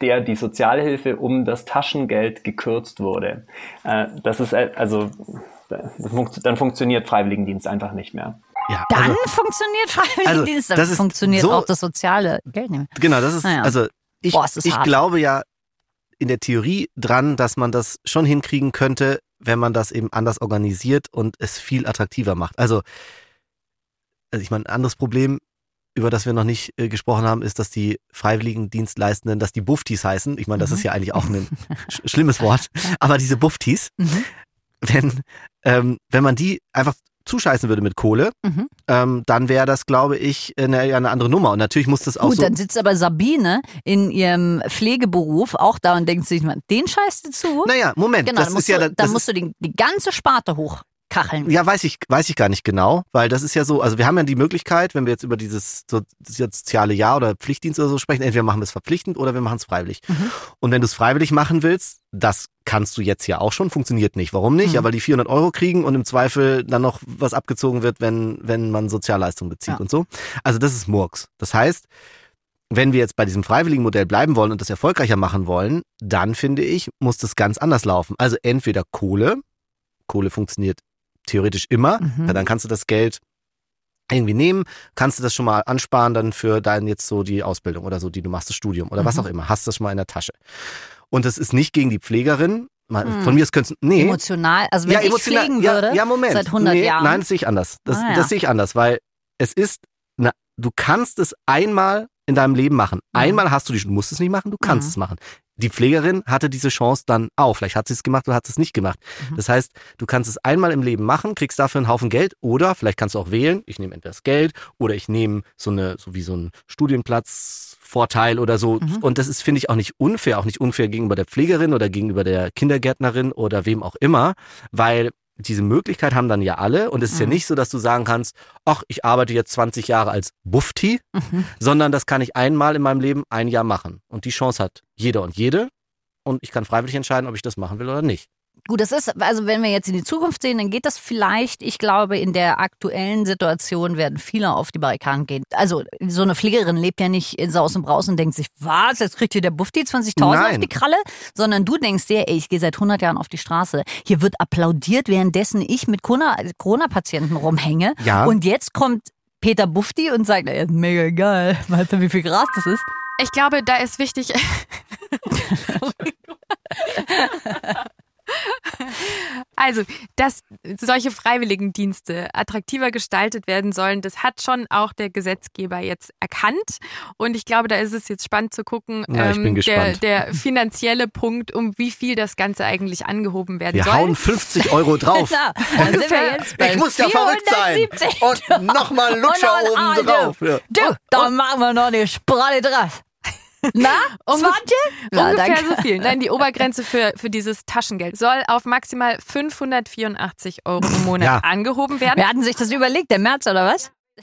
der die Sozialhilfe um das Taschengeld gekürzt wurde. Äh, das ist äh, also das funkt- dann funktioniert Freiwilligendienst einfach nicht mehr. Ja, Dann also, funktioniert Freiwilligendienst, also, dann funktioniert so- auch das soziale Geld nicht mehr. genau, das ist, Naja. also ich, Boah, ist ich hart. glaube ja in der Theorie dran, dass man das schon hinkriegen könnte, wenn man das eben anders organisiert und es viel attraktiver macht. Also, also ich meine, ein anderes Problem, über das wir noch nicht äh, gesprochen haben, ist, dass die Freiwilligendienstleistenden, dass die Buftis heißen. Ich meine, das Mhm. ist ja eigentlich auch ein sch schlimmes Wort, aber diese Buftis, Mhm. wenn, ähm, wenn man die einfach zuscheißen würde mit Kohle, Mhm. ähm, dann wäre das, glaube ich, eine, eine andere Nummer. Und natürlich muss das auch Gut, so. dann sitzt aber Sabine in ihrem Pflegeberuf auch da und denkt sich, den scheißt du zu. Naja, Moment, genau, das dann musst, ist ja, du, das dann musst du die, die ganze Sparte hochkacheln. Ja, weiß ich, weiß ich gar nicht genau, weil das ist ja so, also wir haben ja die Möglichkeit, wenn wir jetzt über dieses so, soziale Jahr oder Pflichtdienst oder so sprechen, entweder machen wir es verpflichtend oder wir machen es freiwillig. Mhm. Und wenn du es freiwillig machen willst, das kannst du jetzt ja auch schon, funktioniert nicht. Warum nicht? Mhm. Ja, weil die 400 Euro kriegen und im Zweifel dann noch was abgezogen wird, wenn, wenn man Sozialleistungen bezieht Ja. und so. Also das ist Murks. Das heißt, wenn wir jetzt bei diesem freiwilligen Modell bleiben wollen und das erfolgreicher machen wollen, dann finde ich, muss das ganz anders laufen. Also entweder Kohle, Kohle funktioniert theoretisch immer, Mhm. ja, dann kannst du das Geld irgendwie nehmen, kannst du das schon mal ansparen dann für dein jetzt so die Ausbildung oder so, die du machst, das Studium oder was Mhm. auch immer, hast das schon mal in der Tasche. Und das ist nicht gegen die Pflegerin, Mhm. von mir aus könntest nee, Emotional, also wenn ich pflegen würde, ja, ja, Moment. seit 100 nee, Jahren. Nein, das sehe ich anders. Das, Ah, ja. das sehe ich anders, weil es ist, eine, du kannst es einmal in deinem Leben machen. Mhm. Einmal hast du die, du musst es nicht machen, du kannst Mhm. es machen. Die Pflegerin hatte diese Chance dann auch. Vielleicht hat sie es gemacht oder hat sie es nicht gemacht. Mhm. Das heißt, du kannst es einmal im Leben machen, kriegst dafür einen Haufen Geld oder vielleicht kannst du auch wählen, ich nehme entweder das Geld oder ich nehme so eine, so wie so einen Studienplatzvorteil oder so. Mhm. Und das ist, finde ich, auch nicht unfair, auch nicht unfair gegenüber der Pflegerin oder gegenüber der Kindergärtnerin oder wem auch immer, weil diese Möglichkeit haben dann ja alle und es ist ja Mhm. nicht so, dass du sagen kannst, ach, ich arbeite jetzt 20 Jahre als Bufti, Mhm. sondern das kann ich einmal in meinem Leben ein Jahr machen. Und die Chance hat jeder und jede. Und ich kann freiwillig entscheiden, ob ich das machen will oder nicht. Gut, das ist, also wenn wir jetzt in die Zukunft sehen, dann geht das vielleicht. Ich glaube, in der aktuellen Situation werden viele auf die Barrikaden gehen. Also so eine Pflegerin lebt ja nicht in Saus und Braus und denkt sich, was, jetzt kriegt hier der Bufti 20.000 auf die Kralle, sondern du denkst dir, ey, ich gehe seit 100 Jahren auf die Straße. Hier wird applaudiert, währenddessen ich mit Corona- Corona-Patienten rumhänge. Ja. Und jetzt kommt Peter Bufti und sagt, ey, mega geil, weißt du, wie viel Gras das ist? Ich glaube, da ist wichtig. Also, dass solche Freiwilligendienste attraktiver gestaltet werden sollen, das hat schon auch der Gesetzgeber jetzt erkannt. Und ich glaube, da ist es jetzt spannend zu gucken, Na, ich bin der, gespannt. der finanzielle Punkt, um wie viel das Ganze eigentlich angehoben werden Wir soll. hauen 50 Euro drauf. Ja, wir jetzt bei Ich muss ja verrückt sein. 470. Und nochmal Lutscher oben drauf. Ja. Du, dann machen wir noch eine Sprache drauf. Na, Ungef- 20? Ja, Ungefähr danke. so viel. Nein, die Obergrenze für, für dieses Taschengeld soll auf maximal 584 Euro im Monat Ja. angehoben werden. Wer hatten sich das überlegt? Der März oder was?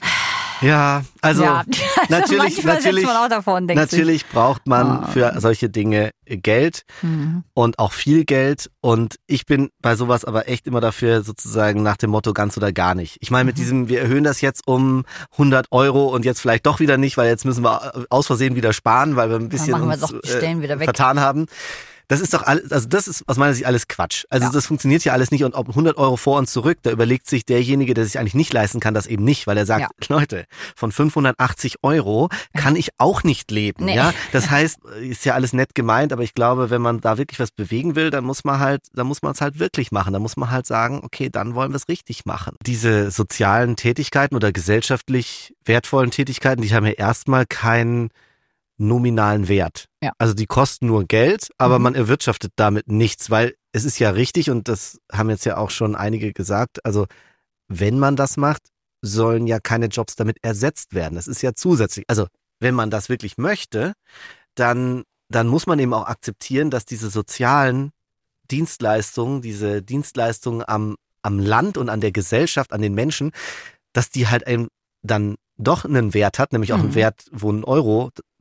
Ja, also, ja. natürlich, manchmal sitzt natürlich, man denkt natürlich braucht man Ah. für solche Dinge Geld sich, hm, und auch viel Geld. Und ich bin bei sowas aber echt immer dafür sozusagen nach dem Motto ganz oder gar nicht. Ich meine mit Mhm. diesem, wir erhöhen das jetzt um 100 Euro und jetzt vielleicht doch wieder nicht, weil jetzt müssen wir aus Versehen wieder sparen, weil wir ein bisschen wir uns weg. vertan haben. Das ist doch alles, also das ist aus meiner Sicht alles Quatsch. Also Ja. das funktioniert ja alles nicht und ob 100 Euro vor und zurück, da überlegt sich derjenige, der sich eigentlich nicht leisten kann, das eben nicht, weil er sagt, Ja. Leute, von 580 Euro kann ich auch nicht leben. Nee. Ja, das heißt, ist ja alles nett gemeint, aber ich glaube, wenn man da wirklich was bewegen will, dann muss man halt, dann muss man es halt wirklich machen. Dann muss man halt sagen, okay, dann wollen wir es richtig machen. Diese sozialen Tätigkeiten oder gesellschaftlich wertvollen Tätigkeiten, die haben ja erstmal keinen nominalen Wert. Ja. Also die kosten nur Geld, aber Mhm. man erwirtschaftet damit nichts, weil es ist ja richtig und das haben jetzt ja auch schon einige gesagt. Also wenn man das macht, sollen ja keine Jobs damit ersetzt werden. Das ist ja zusätzlich. Also wenn man das wirklich möchte, dann, dann muss man eben auch akzeptieren, dass diese sozialen Dienstleistungen, diese Dienstleistungen am, am Land und an der Gesellschaft, an den Menschen, dass die halt eben dann doch einen Wert hat, nämlich auch einen Mhm. Wert, wo ein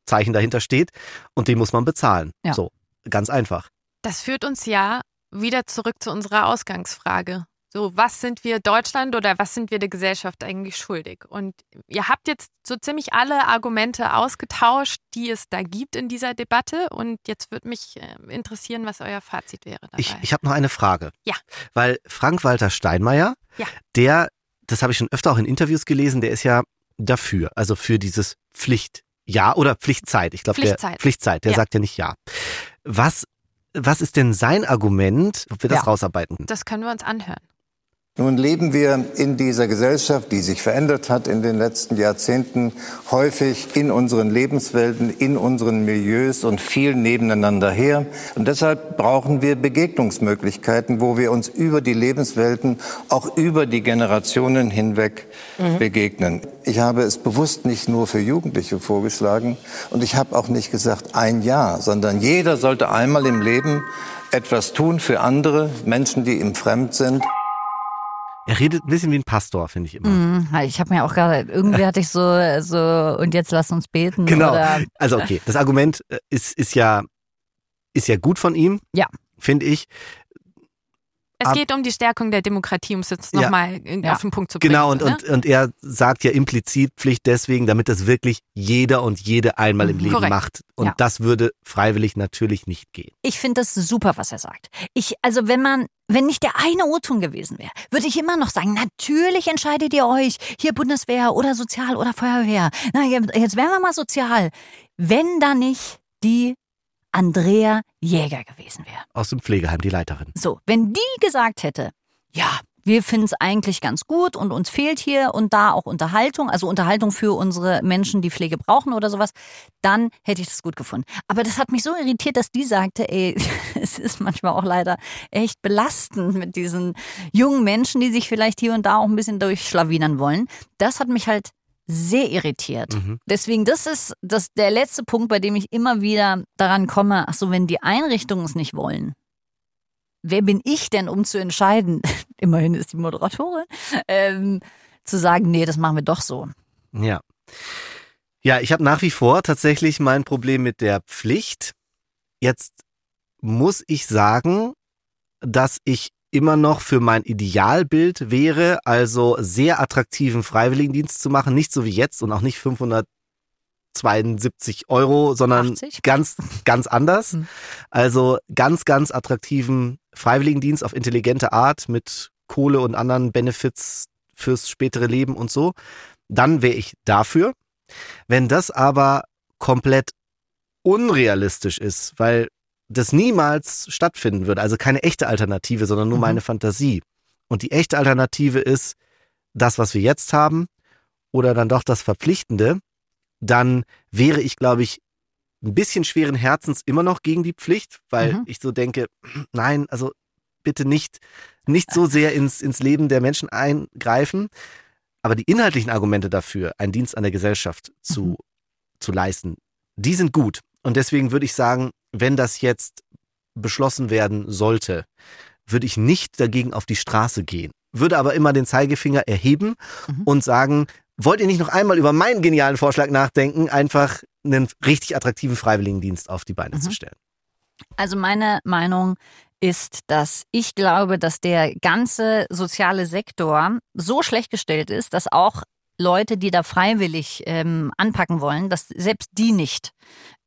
Euro-Zeichen dahinter steht und den muss man bezahlen. Ja. So, ganz einfach. Das führt uns ja wieder zurück zu unserer Ausgangsfrage. So, was sind wir Deutschland oder was sind wir der Gesellschaft eigentlich schuldig? Und ihr habt jetzt so ziemlich alle Argumente ausgetauscht, die es da gibt in dieser Debatte. Und jetzt würde mich äh, interessieren, was euer Fazit wäre dabei. Ich, ich habe noch eine Frage. Ja. Weil Frank-Walter Steinmeier, Ja. der, das habe ich schon öfter auch in Interviews gelesen, der ist ja dafür, also für dieses Pflichtjahr oder Pflichtzeit. Ich glaube, der Pflichtzeit. Pflichtzeit, der Ja. sagt ja nicht ja. Was, was ist denn sein Argument, ob wir das Ja. rausarbeiten? das können wir uns anhören. Nun leben wir in dieser Gesellschaft, die sich verändert hat in den letzten Jahrzehnten, häufig in unseren Lebenswelten, in unseren Milieus und viel nebeneinander her. Und deshalb brauchen wir Begegnungsmöglichkeiten, wo wir uns über die Lebenswelten, auch über die Generationen hinweg begegnen. Ich habe es bewusst nicht nur für Jugendliche vorgeschlagen und ich habe auch nicht gesagt ein Jahr, sondern jeder sollte einmal im Leben etwas tun für andere Menschen, die ihm fremd sind. Er redet ein bisschen wie ein Pastor, finde ich immer. Mhm, ich habe mir auch gerade, irgendwie hatte ich so, so, und jetzt lass uns beten. Genau. Oder, Also okay, das Argument äh, ist, ist ja, ist ja gut von ihm. Ja. Finde ich. Es geht um die Stärkung der Demokratie, um es jetzt nochmal Ja. auf den Punkt zu bringen. Genau, und, ne? und, und er sagt ja implizit Pflicht deswegen, damit das wirklich jeder und jede einmal im Mhm. Leben Korrekt. macht. Und Ja. das würde freiwillig natürlich nicht gehen. ich finde das super, was er sagt. Ich, also wenn man, wenn nicht der eine O-Ton gewesen wäre, würde ich immer noch sagen, natürlich entscheidet ihr euch, hier Bundeswehr oder Sozial oder Feuerwehr. Na, jetzt jetzt wären wir mal sozial. Wenn da nicht die Andrea Jäger gewesen wäre. Aus dem Pflegeheim, die Leiterin. So, wenn die gesagt hätte, ja, wir finden es eigentlich ganz gut und uns fehlt hier und da auch Unterhaltung, also Unterhaltung für unsere Menschen, die Pflege brauchen oder sowas, dann hätte ich das gut gefunden. Aber das hat mich so irritiert, dass die sagte, ey, es ist manchmal auch leider echt belastend mit diesen jungen Menschen, die sich vielleicht hier und da auch ein bisschen durchschlawinern wollen. Das hat mich halt sehr irritiert. Mhm. Deswegen, das ist das, der letzte Punkt, bei dem ich immer wieder daran komme, ach so, wenn die Einrichtungen es nicht wollen, wer bin ich denn, um zu entscheiden? Immerhin ist die Moderatorin, ähm, zu sagen, nee, das machen wir doch so. Ja. Ja, ich habe nach wie vor tatsächlich mein Problem mit der Pflicht. Jetzt muss ich sagen, dass ich immer noch für mein Idealbild wäre, also sehr attraktiven Freiwilligendienst zu machen, nicht so wie jetzt und auch nicht 572 Euro, sondern 80? ganz, ganz anders. Hm. Also ganz, ganz attraktiven Freiwilligendienst auf intelligente Art mit Kohle und anderen Benefits fürs spätere Leben und so. Dann wäre ich dafür. Wenn das aber komplett unrealistisch ist, weil das niemals stattfinden würde, also keine echte Alternative, sondern nur Mhm. meine Fantasie. Und die echte Alternative ist das, was wir jetzt haben, oder dann doch das Verpflichtende, dann wäre ich, glaube ich, ein bisschen schweren Herzens immer noch gegen die Pflicht, weil Mhm. ich so denke, nein, also bitte nicht, nicht so sehr ins, ins Leben der Menschen eingreifen. Aber die inhaltlichen Argumente dafür, einen Dienst an der Gesellschaft zu, Mhm. zu leisten, die sind gut. Und deswegen würde ich sagen, wenn das jetzt beschlossen werden sollte, würde ich nicht dagegen auf die Straße gehen, würde aber immer den Zeigefinger erheben Mhm. und sagen, wollt ihr nicht noch einmal über meinen genialen Vorschlag nachdenken, einfach einen richtig attraktiven Freiwilligendienst auf die Beine Mhm. zu stellen? Also meine Meinung ist, dass ich glaube, dass der ganze soziale Sektor so schlecht gestellt ist, dass auch Leute, die da freiwillig ähm, anpacken wollen, dass selbst die nicht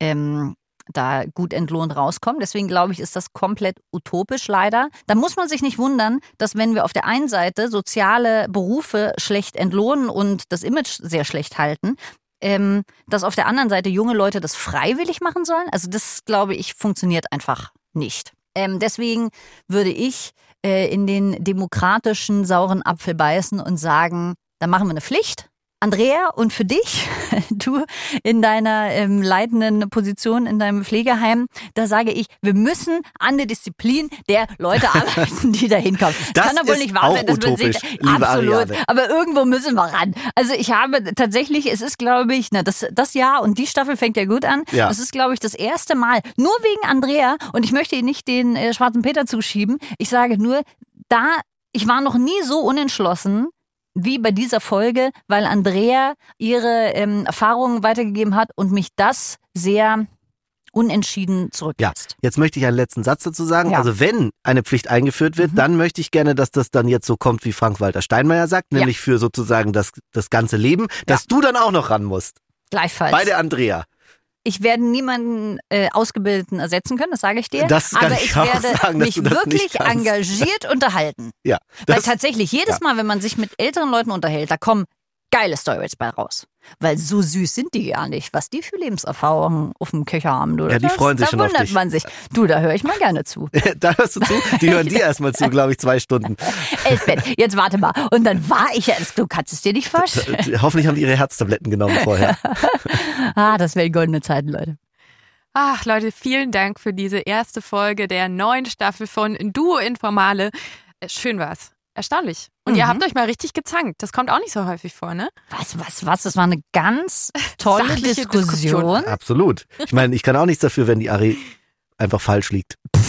ähm, da gut entlohnt rauskommen. Deswegen glaube ich, ist das komplett utopisch leider. Da muss man sich nicht wundern, dass wenn wir auf der einen Seite soziale Berufe schlecht entlohnen und das Image sehr schlecht halten, ähm, dass auf der anderen Seite junge Leute das freiwillig machen sollen. Also das, glaube ich, funktioniert einfach nicht. Ähm, deswegen würde ich äh, in den demokratischen sauren Apfel beißen und sagen, da machen wir eine Pflicht. Andrea, und für dich, du in deiner ähm, leitenden Position in deinem Pflegeheim, da sage ich, wir müssen an der Disziplin der Leute arbeiten, die da hinkommen. Das kann doch wohl nicht wahr sein, dass man sieht, liebe absolut. Ariane. Aber irgendwo müssen wir ran. Also ich habe tatsächlich, es ist, glaube ich, na, das, das Jahr und die Staffel fängt ja gut an. Ja. Das ist, glaube ich, das erste Mal, nur wegen Andrea, und ich möchte ihr nicht den äh, schwarzen Peter zuschieben. Ich sage nur, da, ich war noch nie so unentschlossen, wie bei dieser Folge, weil Andrea ihre ähm, Erfahrungen weitergegeben hat und mich das sehr unentschieden Ja, zurücklässt. jetzt möchte ich einen letzten Satz dazu sagen. Ja. Also wenn eine Pflicht eingeführt wird, Mhm. dann möchte ich gerne, dass das dann jetzt so kommt, wie Frank-Walter Steinmeier sagt, Ja. nämlich für sozusagen das, das ganze Leben, dass du dann auch noch ran musst. Gleichfalls. Bei der Andrea. Ich werde niemanden äh, Ausgebildeten ersetzen können, das sage ich dir. Das kann aber ich ich werde sagen, mich wirklich engagiert unterhalten. Ja. Weil Das, tatsächlich jedes Mal, wenn man sich mit älteren Leuten unterhält, da kommen geile Stories bei raus. Weil so süß sind die gar nicht, was die für Lebenserfahrungen auf dem Köcher haben. Du, Ja, die das, freuen sich da schon auf wundert dich. man sich. Du, da höre ich mal gerne zu. da hörst du zu. Die hören dir erstmal zu, glaube ich, zwei Stunden. Elsbeth, jetzt warte mal. Und dann war ich ja, du kannst es dir nicht vorstellen. Hoffentlich haben die ihre Herztabletten genommen vorher. Ah, das wären goldene Zeiten, Leute. Ach, Leute, vielen Dank für diese erste Folge der neuen Staffel von Duo Informale. Äh, Schön war's. Erstaunlich. Und ihr Mhm. habt euch mal richtig gezankt. Das kommt auch nicht so häufig vor, ne? Was, was, was? Das war eine ganz tolle Sachliche Diskussion. Absolut. Ich meine, ich kann auch nichts dafür, wenn die Ari einfach falsch liegt.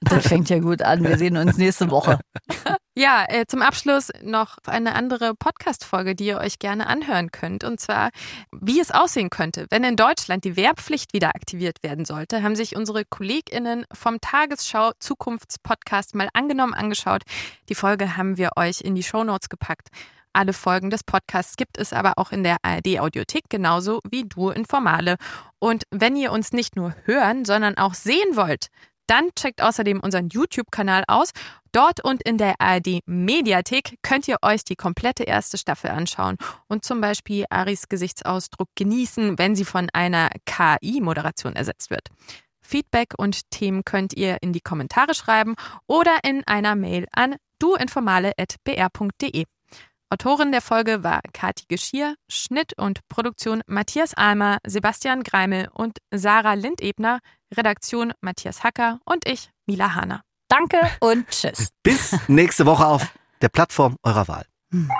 Das fängt ja gut an. Wir sehen uns nächste Woche. Ja, äh, zum Abschluss noch eine andere Podcast-Folge, die ihr euch gerne anhören könnt. Und zwar, wie es aussehen könnte, wenn in Deutschland die Wehrpflicht wieder aktiviert werden sollte, haben sich unsere KollegInnen vom Tagesschau Zukunftspodcast mal angenommen angeschaut. Die Folge haben wir euch in die Shownotes gepackt. Alle Folgen des Podcasts gibt es aber auch in der ARD-Audiothek, genauso wie Duo Informale. Und wenn ihr uns nicht nur hören, sondern auch sehen wollt, dann checkt außerdem unseren YouTube-Kanal aus. Dort und in der ARD-Mediathek könnt ihr euch die komplette erste Staffel anschauen und zum Beispiel Aris Gesichtsausdruck genießen, wenn sie von einer KI-Moderation ersetzt wird. Feedback und Themen könnt ihr in die Kommentare schreiben oder in einer Mail an duinformale.br.de. Autorin der Folge war Kati Geschirr, Schnitt und Produktion Matthias Almer, Sebastian Greimel und Sarah Lindebner, Redaktion Matthias Hacker und ich, Mila Hahner. Danke und tschüss. Bis nächste Woche auf der Plattform eurer Wahl. Hm.